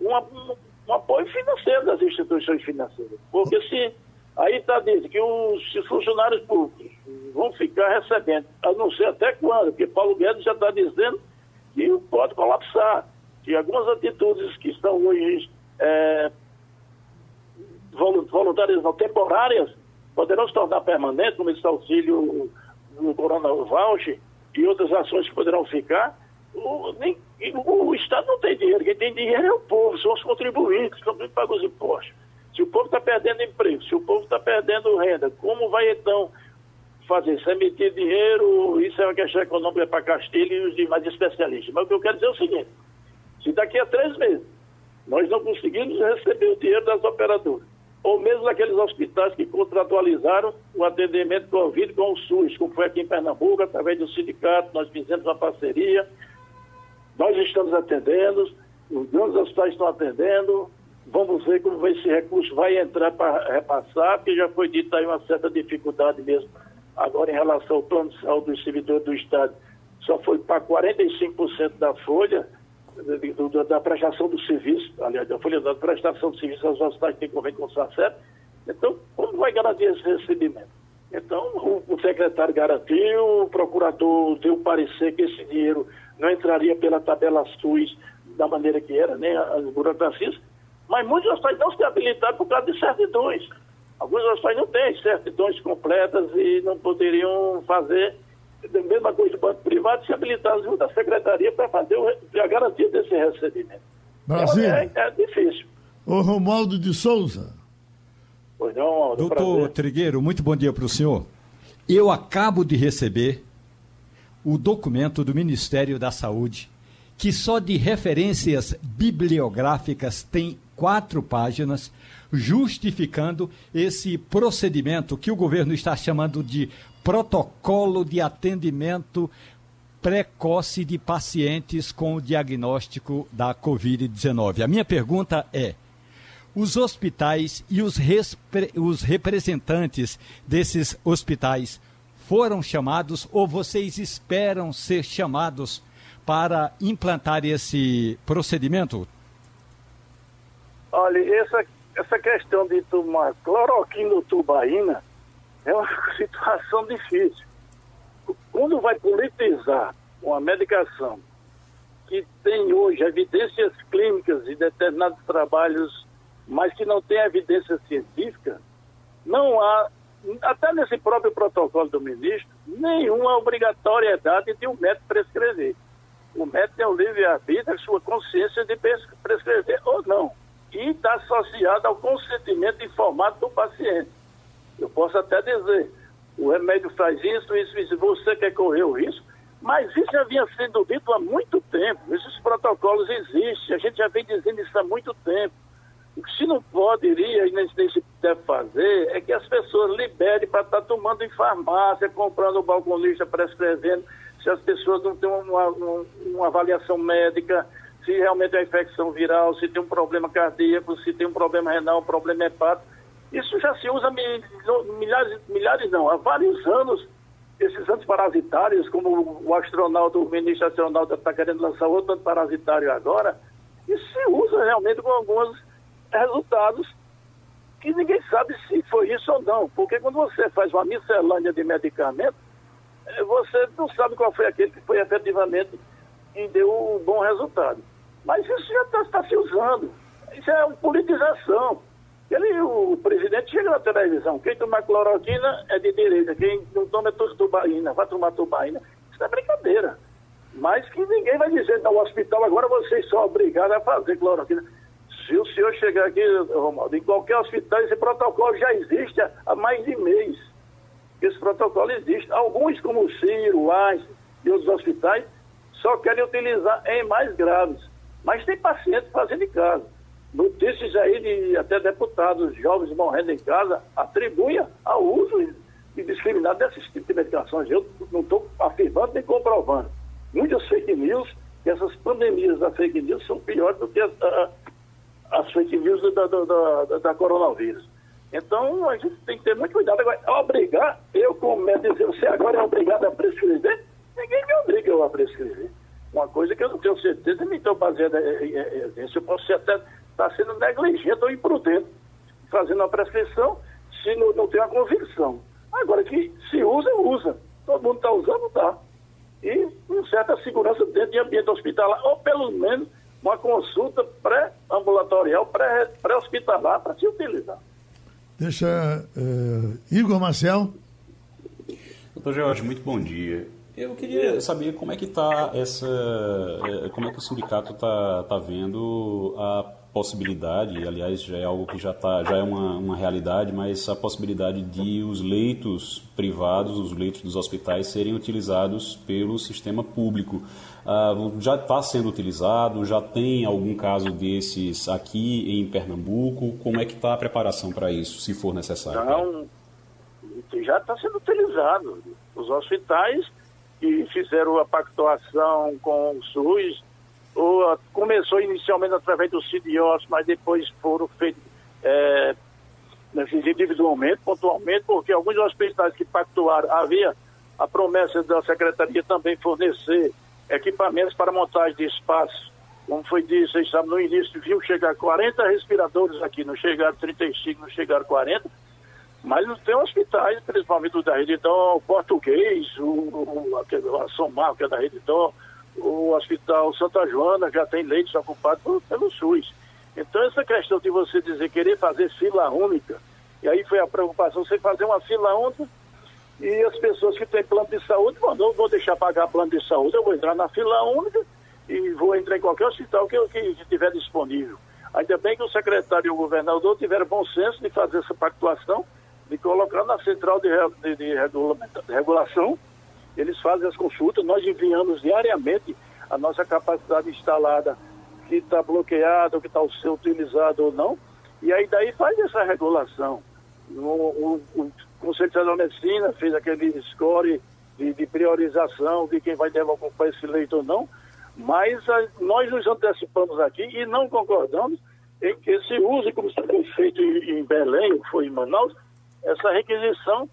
Speaker 7: um apoio financeiro das instituições financeiras. Porque se aí está dizendo que os funcionários públicos vão ficar recebendo, a não ser até quando, porque Paulo Guedes já está dizendo que pode colapsar, que algumas atitudes que estão hoje é, voluntárias não temporárias poderão se tornar permanentes, como esse auxílio no Corona Voucher e outras ações que poderão ficar. O, nem, o, Estado não tem dinheiro, quem tem dinheiro é o povo, são os contribuintes, que pagam os impostos. Se o povo está perdendo emprego, se o povo está perdendo renda, como vai então fazer? Se emitir dinheiro, isso é uma questão econômica para Castilho e os demais especialistas. Mas o que eu quero dizer é o seguinte: se daqui a três meses nós não conseguimos receber o dinheiro das operadoras, ou mesmo daqueles hospitais que contratualizaram o atendimento Covid com o SUS, como foi aqui em Pernambuco, através do sindicato, nós fizemos uma parceria, nós estamos atendendo, os grandes hospitais estão atendendo, vamos ver como esse recurso vai entrar para repassar, porque já foi dito aí uma certa dificuldade mesmo agora em relação ao plano de saúde do servidor do Estado, só foi para 45% da folha, da prestação do serviço, aliás, da folha da prestação do serviço aos hospitais que convênio com o SACEP. Então, como vai garantir esse recebimento? Então, o, o secretário garantiu, o procurador deu parecer que esse dinheiro não entraria pela tabela SUS da maneira que era, nem as burocracias, mas muitos hospitais não se habilitaram por causa de certidões. Alguns hospitais não têm certidões completas e não poderiam fazer a mesma coisa do banco privado, se habilitar junto à secretaria para fazer o, a garantia desse recebimento.
Speaker 2: Brasil.
Speaker 7: É, é, é difícil.
Speaker 2: O Romualdo de Souza.
Speaker 3: Pois não, Doutor prazer. Trigueiro, muito bom dia para o senhor. Eu acabo de receber o documento do Ministério da Saúde, que só de referências bibliográficas tem quatro páginas, justificando esse procedimento que o governo está chamando de protocolo de atendimento precoce de pacientes com o diagnóstico da Covid-19. A minha pergunta é: os hospitais e os, os representantes desses hospitais foram chamados ou vocês esperam ser chamados para implantar esse procedimento?
Speaker 7: Olha, essa, essa questão de tomar cloroquina tubaína é uma <laughs> situação difícil. Quando vai politizar uma medicação que tem hoje evidências clínicas de determinados trabalhos, mas que não tem evidência científica, não há, até nesse próprio protocolo do ministro, nenhuma obrigatoriedade de um médico prescrever. O médico tem o livre-arbítrio, sua consciência de prescrever ou não. E está associado ao consentimento informado do paciente. Eu posso até dizer, o remédio faz isso, isso, isso, você quer correr o risco, mas isso já vinha sendo dito há muito tempo, esses protocolos existem, a gente já vem dizendo isso há muito tempo. O que se não poderia e nem se deve fazer é que as pessoas liberem para estar tá tomando em farmácia, comprando o balconista, prescrevendo, se as pessoas não têm uma, uma, uma avaliação médica, se realmente é infecção viral, se tem um problema cardíaco, se tem um problema renal, um problema hepático isso já se usa milhares, milhares não, há vários anos esses antiparasitários, como o astronauta, o ministro astronauta está querendo lançar outro antiparasitário agora, isso se usa realmente com alguns resultados que ninguém sabe se foi isso ou não. Porque quando você faz uma miscelânea de medicamentos, eh, você não sabe qual foi aquele que foi efetivamente e deu um bom resultado. Mas isso já está tá se usando. Isso é uma politização. Ele, o presidente chega na televisão, quem toma cloroquina é de direita, quem não toma é tubaína, vai tomar tubaína. Isso é brincadeira. Mas que ninguém vai dizer, no hospital agora vocês são obrigados a fazer cloroquina. Se o senhor chegar aqui, Romaldo, em qualquer hospital, esse protocolo já existe há mais de mês. Esse protocolo existe. Alguns, como o Ciro, o Einstein e outros hospitais, só querem utilizar em mais graves. Mas tem pacientes fazendo em casa. Notícias aí de até deputados jovens morrendo em casa atribuem ao uso indiscriminado desses tipos de medicações. Eu não estou afirmando nem comprovando. Muitas fake news, essas pandemias da fake news são piores do que as, as fake news da, da, da, da, coronavírus. Então, a gente tem que ter muito cuidado. Agora, obrigar, eu como médico, dizer, você agora é obrigado a prescrever, ninguém me obriga a prescrever. Uma coisa que eu não tenho certeza, nem estou baseado em evidência. Eu posso ser até estar tá sendo negligente ou imprudente, fazendo a prescrição, se não, não tem a convicção. Agora, que se usa, usa. Todo mundo está usando, tá. E com certa segurança dentro de ambiente hospitalar, ou pelo menos uma consulta pré-ambulatorial, pré-hospitalar para se utilizar.
Speaker 2: Deixa uh, Igor Marcel.
Speaker 4: Doutor Jorge, muito bom dia. Eu queria saber como é que está essa, eh, como é que o sindicato está tá vendo a possibilidade, aliás já é algo que já tá, já é uma, uma realidade, mas a possibilidade de os leitos privados, os leitos dos hospitais serem utilizados pelo sistema público. Uh, já está sendo utilizado, já tem algum caso desses aqui em Pernambuco? Como é que está a preparação para isso, se for necessário?
Speaker 7: Não, já está sendo utilizado. Os hospitais que fizeram a pactuação com o SUS, ou, começou inicialmente através do CIDIOS, mas depois foram feitos é, individualmente, pontualmente, porque alguns hospitais que pactuaram, havia a promessa da Secretaria também fornecer equipamentos para montagem de espaço. Como foi dito, vocês sabem, no início viu chegar 40 respiradores aqui, não chegaram 35, não chegaram 40, mas tem hospitais, principalmente o da Rede Dó, o Português, o, o, a São Marco, que é da Rede Dó, o Hospital Santa Joana já tem leitos ocupados pelo SUS. Então essa questão de você dizer querer fazer fila única, e aí foi a preocupação, você fazer uma fila única e as pessoas que têm plano de saúde, bom, não vou deixar pagar plano de saúde, eu vou entrar na fila única e vou entrar em qualquer hospital que, que, que tiver disponível. Ainda bem que o secretário e o governador tiveram bom senso de fazer essa pactuação de colocar na central de, de, de, de regulação. Eles fazem as consultas, nós enviamos diariamente a nossa capacidade instalada que está bloqueada, que está sendo utilizado ou não, e aí daí faz essa regulação. O, o, o Conselho Federal de Medicina fez aquele score de, de, priorização de quem vai ocupar esse leito ou não, mas a, nós nos antecipamos aqui e não concordamos em que se use, como foi feito em, em Belém, foi em Manaus, essa requisição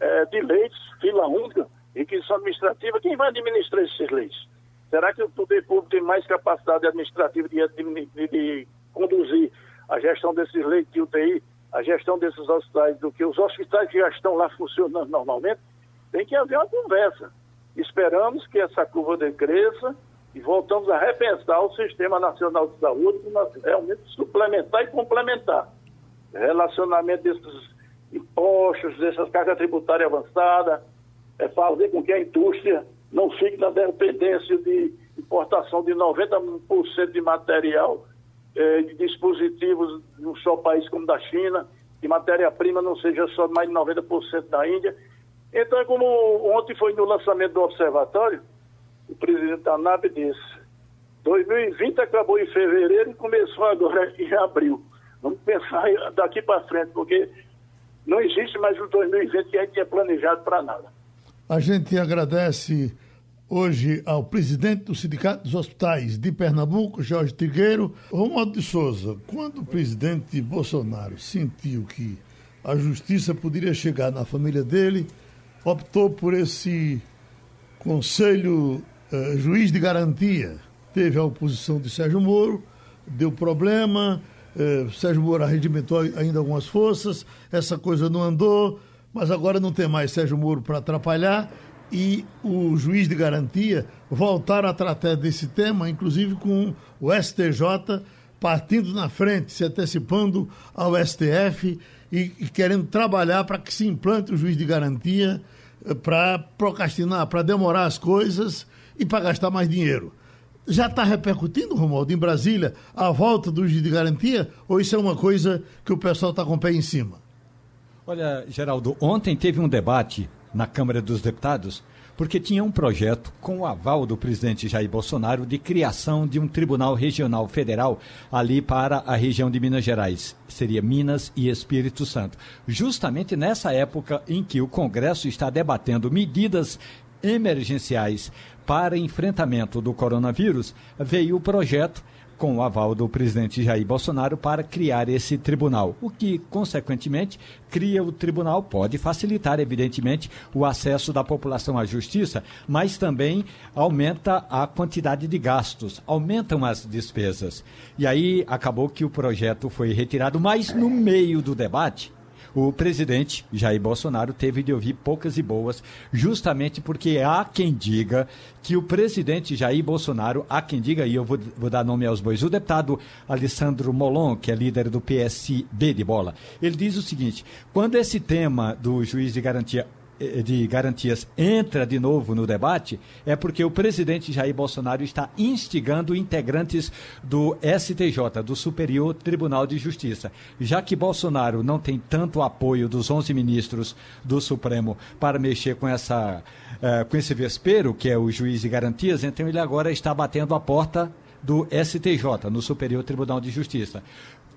Speaker 7: é, de leitos, fila única, requisição administrativa, quem vai administrar esses leitos? Será que o poder público tem mais capacidade administrativa de, de, de conduzir a gestão desses leitos de UTI, a gestão desses hospitais, do que os hospitais que já estão lá funcionando normalmente? Tem que haver uma conversa. Esperamos que essa curva decresça e voltamos a repensar o Sistema Nacional de Saúde, realmente suplementar e complementar. Relacionamento desses impostos, dessas cargas tributárias avançadas, é fazer com que a indústria não fique na dependência de importação de 90% de material, eh, de dispositivos de um só país como da China, que matéria-prima não seja só mais de 90% da Índia. Então, é como ontem foi no lançamento do observatório, o presidente da ANAB disse, 2020 acabou em fevereiro e começou agora <laughs> em abril. Vamos pensar daqui para frente, porque não existe mais o 2020 que a gente tinha planejado para nada.
Speaker 2: A gente agradece hoje ao presidente do Sindicato dos Hospitais de Pernambuco, Jorge Trigueiro. Romualdo de Souza, quando o presidente Bolsonaro sentiu que a justiça poderia chegar na família dele, optou por esse conselho uh, juiz de garantia. Teve a oposição de Sérgio Moro, deu problema, uh, Sérgio Moro arregimentou ainda algumas forças, essa coisa não andou, mas agora não tem mais Sérgio Moro para atrapalhar e o juiz de garantia voltaram a tratar desse tema, inclusive com o STJ partindo na frente, se antecipando ao STF e, e querendo trabalhar para que se implante o juiz de garantia eh, para procrastinar, para demorar as coisas e para gastar mais dinheiro. Já está repercutindo, Romualdo, em Brasília, a volta do juiz de garantia? Ou isso é uma coisa que o pessoal está com o pé em cima?
Speaker 3: Olha, Geraldo, ontem teve um debate na Câmara dos Deputados, porque tinha um projeto com o aval do presidente Jair Bolsonaro de criação de um Tribunal Regional Federal ali para a região de Minas Gerais. Seria Minas e Espírito Santo. Justamente nessa época em que o Congresso está debatendo medidas emergenciais para enfrentamento do coronavírus, veio o projeto com o aval do presidente Jair Bolsonaro para criar esse tribunal, o que, consequentemente, cria o tribunal, pode facilitar, evidentemente, o acesso da população à justiça, mas também aumenta a quantidade de gastos, aumentam as despesas. E aí acabou que o projeto foi retirado, mas no meio do debate, o presidente Jair Bolsonaro teve de ouvir poucas e boas, justamente porque há quem diga que o presidente Jair Bolsonaro, há quem diga, e eu vou, vou dar nome aos bois, o deputado Alessandro Molon, que é líder do PSB de bola, ele diz o seguinte: quando esse tema do juiz de garantia de garantias entra de novo no debate é porque o presidente Jair Bolsonaro está instigando integrantes do STJ, do Superior Tribunal de Justiça. Já que Bolsonaro não tem tanto apoio dos 11 ministros do Supremo para mexer com, essa, uh, com esse vespeiro, que é o juiz de garantias, então ele agora está batendo a porta do STJ, no Superior Tribunal de Justiça.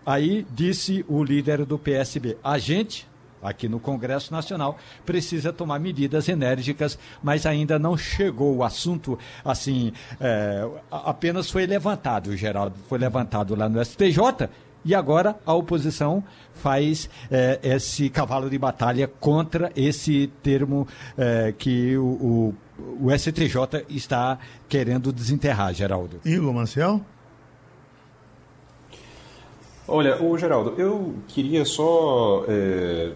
Speaker 3: Aí disse o líder do PSB: a gente aqui no Congresso Nacional, precisa tomar medidas enérgicas, mas ainda não chegou o assunto assim, é, apenas foi levantado, Geraldo, foi levantado lá no STJ. E agora a oposição faz é, esse cavalo de batalha contra esse termo é, que o, o, o STJ está querendo desenterrar, Geraldo.
Speaker 2: Igor Marcel?
Speaker 4: Olha, o Geraldo, eu queria só é,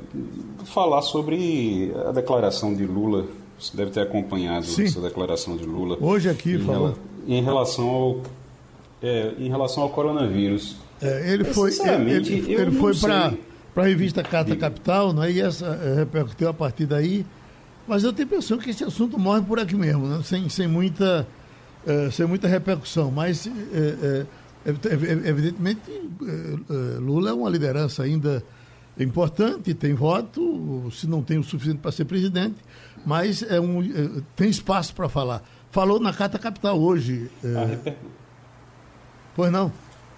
Speaker 4: falar sobre a declaração de Lula. Você deve ter acompanhado Sim. essa declaração de Lula.
Speaker 2: Hoje aqui em
Speaker 4: em relação ao é, em relação ao coronavírus.
Speaker 2: É, ele foi ele, ele foi para para a revista Carta Capital, né? E essa é, repercutiu a partir daí. Mas eu tenho a impressão que esse assunto morre por aqui mesmo, né? sem, sem, muita, é, sem muita repercussão. Mas é, eh, eh, Lula é uma liderança ainda importante, tem voto, se não tem o suficiente para ser presidente, mas é um, eh, tem espaço para falar. Falou na Carta Capital hoje. É... Pois não?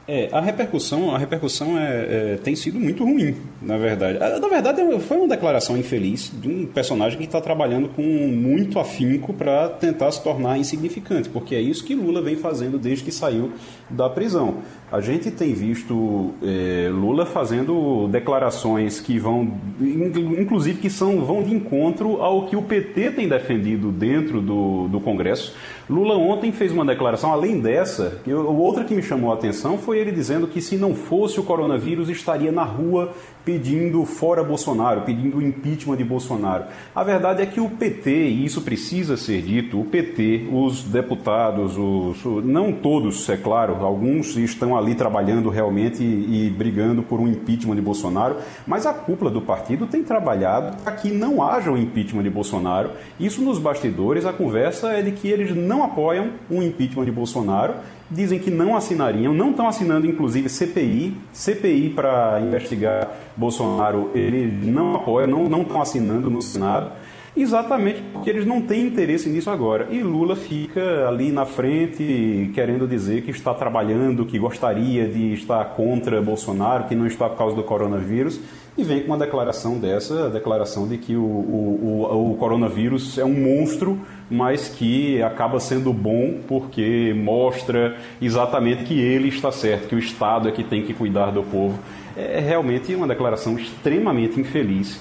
Speaker 4: É, a repercussão, a repercussão é, é, tem sido muito ruim, na verdade. Na verdade, foi uma declaração infeliz de um personagem que está trabalhando com muito afinco para tentar se tornar insignificante, porque é isso que Lula vem fazendo desde que saiu da prisão. A gente tem visto é, Lula fazendo declarações que vão, inclusive que são, vão de encontro ao que o PT tem defendido dentro do, do Congresso. Lula ontem fez uma declaração, além dessa, que outra que me chamou a atenção foi ele dizendo que se não fosse o coronavírus estaria na rua pedindo fora Bolsonaro, pedindo impeachment de Bolsonaro. A verdade é que o PT, e isso precisa ser dito, o PT, os deputados, os, não todos, é claro, alguns estão ali trabalhando realmente e, e brigando por um impeachment de Bolsonaro, mas a cúpula do partido tem trabalhado para que não haja um impeachment de Bolsonaro. Isso nos bastidores, a conversa é de que eles não apoiam um impeachment de Bolsonaro dizem que não assinariam, não estão assinando inclusive CPI, CPI para investigar Bolsonaro, eles não apoiam, não estão assinando no Senado, exatamente porque eles não têm interesse nisso agora. E Lula fica ali na frente querendo dizer que está trabalhando, que gostaria de estar contra Bolsonaro, que não está por causa do coronavírus e vem com uma declaração dessa, a declaração de que o, o, o, o, coronavírus é um monstro, mas que acaba sendo bom porque mostra exatamente que ele está certo, que o Estado é que tem que cuidar do povo. É realmente uma declaração extremamente infeliz.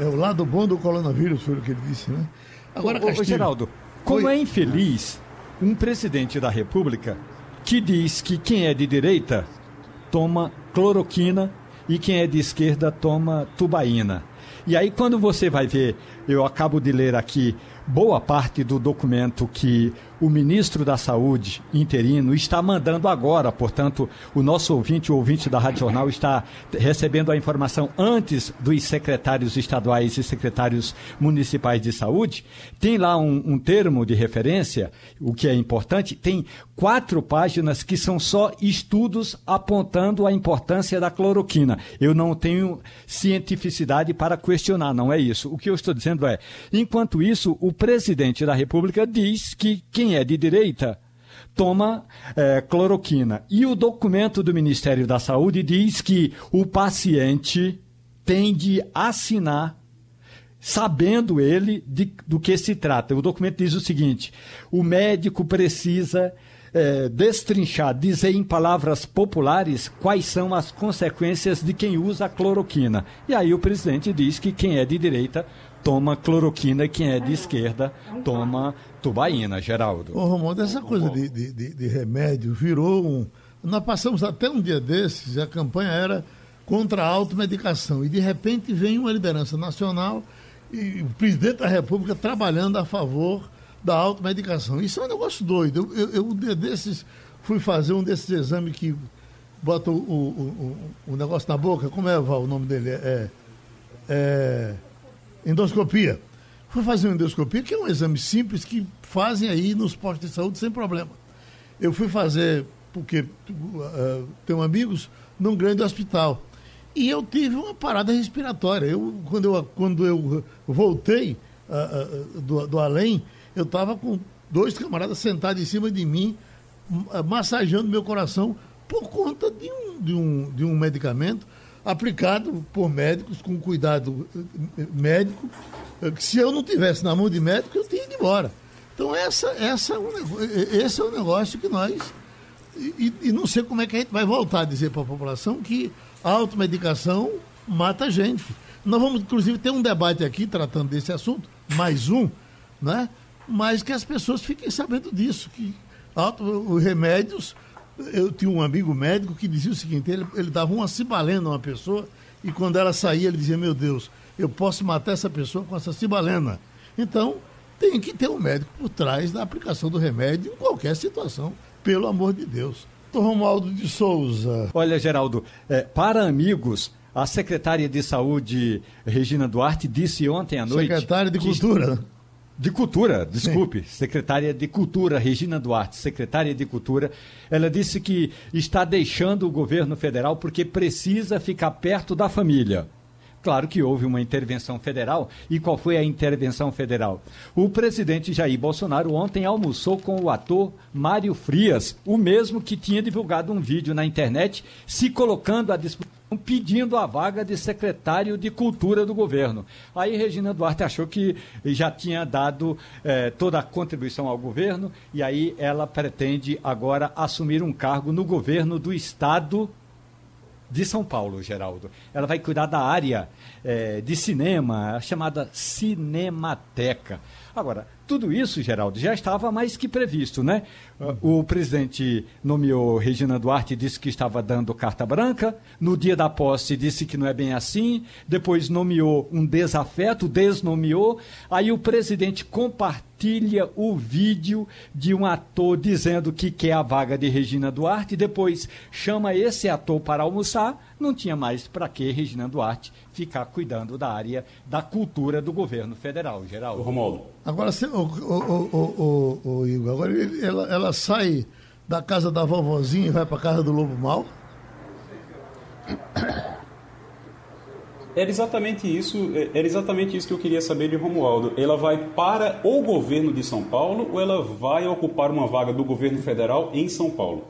Speaker 2: É o lado bom do coronavírus, foi o que ele disse, né?
Speaker 3: Agora, ô, Castilho, ô, Geraldo, como foi... é infeliz um presidente da República que diz que quem é de direita toma cloroquina e quem é de esquerda toma tubaína. E aí, quando você vai ver, eu acabo de ler aqui boa parte do documento que o ministro da Saúde interino está mandando agora, portanto, o nosso ouvinte, o ouvinte da Rádio Jornal, está recebendo a informação antes dos secretários estaduais e secretários municipais de saúde. Tem lá um, um termo de referência, o que é importante, tem quatro páginas que são só estudos apontando a importância da cloroquina. Eu não tenho cientificidade para questionar, não é isso. O que eu estou dizendo é, enquanto isso, o presidente da República diz que quem quem é de direita toma é, cloroquina. E o documento do Ministério da Saúde diz que o paciente tem de assinar sabendo ele de, do que se trata. O documento diz o seguinte: o médico precisa é, destrinchar, dizer em palavras populares quais são as consequências de quem usa cloroquina. E aí o presidente diz que quem é de direita toma cloroquina e quem é de esquerda toma tubaína, Geraldo.
Speaker 2: Ô, Romualdo, essa coisa de, de, de, remédio virou um. Nós passamos até um dia desses, a campanha era contra a automedicação. E de repente vem uma liderança nacional e o presidente da República trabalhando a favor da automedicação. Isso é um negócio doido. Eu, eu, eu um dia desses fui fazer um desses exames que bota o, o, o, o negócio na boca. Como é, Val, o nome dele? É, é endoscopia. Fui fazer uma endoscopia, que é um exame simples que fazem aí nos postos de saúde sem problema. Eu fui fazer, porque uh, tenho amigos, num grande hospital. E eu tive uma parada respiratória. Eu, quando, eu, quando eu voltei uh, uh, do, do além, eu estava com dois camaradas sentados em cima de mim, massageando meu coração por conta de um, de um, de um medicamento aplicado por médicos com cuidado eh, médico, eh, que se eu não tivesse na mão de médico, eu tinha ido embora. Então, essa, essa é um, esse é o negócio que nós. E, e, não sei como é que a gente vai voltar a dizer para a população que a automedicação mata a gente. Nós vamos, inclusive, ter um debate aqui tratando desse assunto, mais um, né? mas que as pessoas fiquem sabendo disso, que auto, os remédios eu tinha um amigo médico que dizia o seguinte: ele, ele dava uma cibalena a uma pessoa e quando ela saía, ele dizia: Meu Deus, eu posso matar essa pessoa com essa cibalena. Então, tem que ter um médico por trás da aplicação do remédio em qualquer situação, pelo amor de Deus. Doutor Romualdo de Souza.
Speaker 3: Olha, Geraldo, é, para amigos, a secretária de Saúde, Regina Duarte, disse ontem à noite.
Speaker 2: Secretária de Cultura. Que
Speaker 3: de Cultura, desculpe, Sim. secretária de Cultura, Regina Duarte, secretária de Cultura, ela disse que está deixando o governo federal porque precisa ficar perto da família. Claro que houve uma intervenção federal. E qual foi a intervenção federal? O presidente Jair Bolsonaro ontem almoçou com o ator Mário Frias, o mesmo que tinha divulgado um vídeo na internet se colocando à disposição pedindo a vaga de secretário de Cultura do governo. Aí Regina Duarte achou que já tinha dado eh, toda a contribuição ao governo e aí ela pretende agora assumir um cargo no governo do estado de São Paulo, Geraldo. Ela vai cuidar da área eh, de cinema, a chamada Cinemateca. Agora, tudo isso, Geraldo, já estava mais que previsto, né? O presidente nomeou Regina Duarte, disse que estava dando carta branca. No dia da posse, disse que não é bem assim. Depois nomeou um desafeto, desnomeou. Aí o presidente compartilha o vídeo de um ator dizendo que quer a vaga de Regina Duarte. Depois chama esse ator para almoçar. Não tinha mais para que Regina Duarte ficar cuidando da área da cultura do governo federal, Geraldo.
Speaker 4: Romualdo.
Speaker 2: Agora, o, o, o, o, Igor, agora ela, ela sai da casa da vovozinha e vai para a casa do lobo mal?
Speaker 4: Era exatamente isso, era exatamente isso que eu queria saber de Romualdo. Ela vai para o governo de São Paulo ou ela vai ocupar uma vaga do governo federal em São Paulo?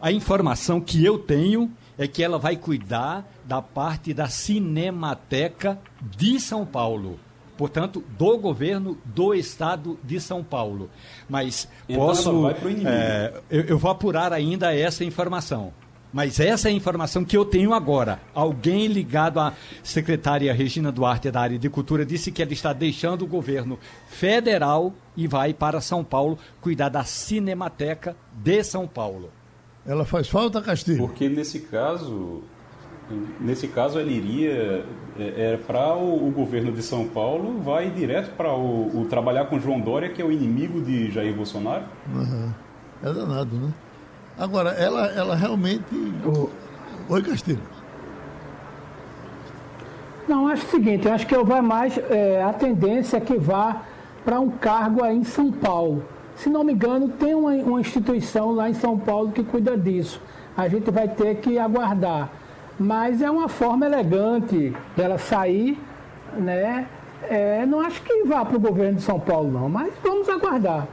Speaker 3: A informação que eu tenho é que ela vai cuidar da parte da Cinemateca de São Paulo. Portanto, do governo do estado de São Paulo. Mas então posso. É, eu, eu vou apurar ainda essa informação. Mas essa é a informação que eu tenho agora. Alguém ligado à secretária Regina Duarte da área de cultura disse que ela está deixando o governo federal e vai para São Paulo cuidar da Cinemateca de São Paulo.
Speaker 2: Ela faz falta, Castilho?
Speaker 4: Porque nesse caso, nesse caso ele iria é, é para o, o, governo de São Paulo, vai direto para o, o, trabalhar com João Dória, que é o inimigo de Jair Bolsonaro.
Speaker 2: Uhum. É danado, né? Agora, ela, ela realmente. Oi, Castilho.
Speaker 5: Não, acho o seguinte, acho que eu vai mais. É, a tendência é que vá para um cargo aí em São Paulo. Se não me engano, tem uma, uma instituição lá em São Paulo que cuida disso. A gente vai ter que aguardar. Mas é uma forma elegante dela sair, né? É, não acho que vá para o governo de São Paulo, não, mas vamos aguardar.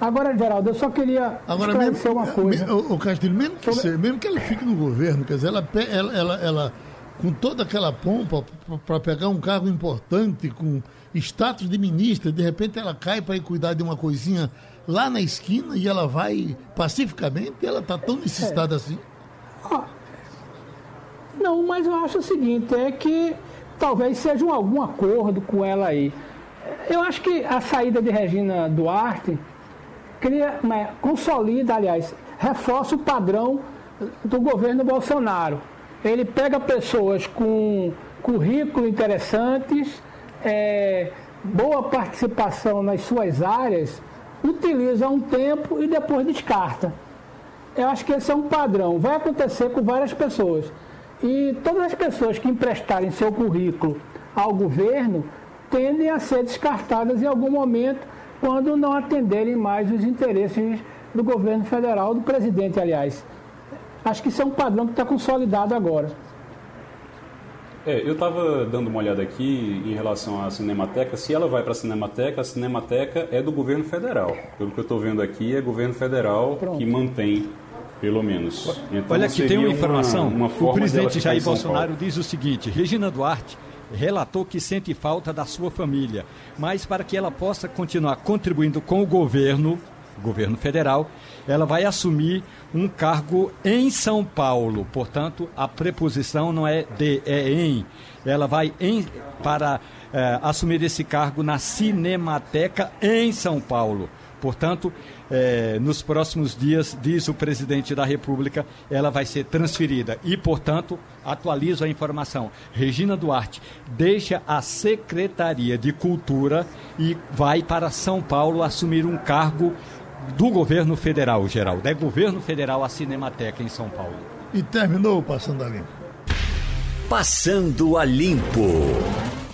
Speaker 5: Agora, Geraldo, eu só queria Agora, esclarecer mesmo, uma coisa.
Speaker 2: O, o Castilho, mesmo que, Sobre... mesmo que ela fique no governo, quer dizer, ela, ela, ela, ela com toda aquela pompa para pegar um cargo importante, com status de ministra, de repente ela cai para ir cuidar de uma coisinha lá na esquina e ela vai pacificamente, ela está tão necessitada é. assim.
Speaker 5: Não, mas eu acho o seguinte, é que talvez seja um, algum acordo com ela aí. Eu acho que a saída de Regina Duarte cria, consolida, aliás, reforça o padrão do governo Bolsonaro. Ele pega pessoas com currículo interessantes, é, boa participação nas suas áreas, utiliza um tempo e depois descarta. Eu acho que esse é um padrão. Vai acontecer com várias pessoas. E todas as pessoas que emprestarem seu currículo ao governo tendem a ser descartadas em algum momento quando não atenderem mais os interesses do governo federal, do presidente, aliás. Acho que isso é um padrão que está consolidado agora.
Speaker 4: É, eu estava dando uma olhada aqui em relação à Cinemateca. Se ela vai para a Cinemateca, a Cinemateca é do governo federal. Pelo que eu estou vendo aqui, é governo federal Pronto. que mantém, pelo menos.
Speaker 3: Então, Olha aqui, tem uma informação. Uma, uma o presidente Jair Bolsonaro diz o seguinte: Regina Duarte relatou que sente falta da sua família, mas para que ela possa continuar contribuindo com o governo, governo federal, ela vai assumir um cargo em São Paulo. Portanto, a preposição não é de, é em. Ela vai em, para é, assumir esse cargo na Cinemateca em São Paulo. Portanto, é, nos próximos dias, diz o presidente da República, ela vai ser transferida. E, portanto, atualizo a informação. Regina Duarte deixa a Secretaria de Cultura e vai para São Paulo assumir um cargo do governo federal, Geraldo. É governo federal a Cinemateca em São Paulo.
Speaker 2: E terminou Passando a Limpo.
Speaker 1: Passando a Limpo.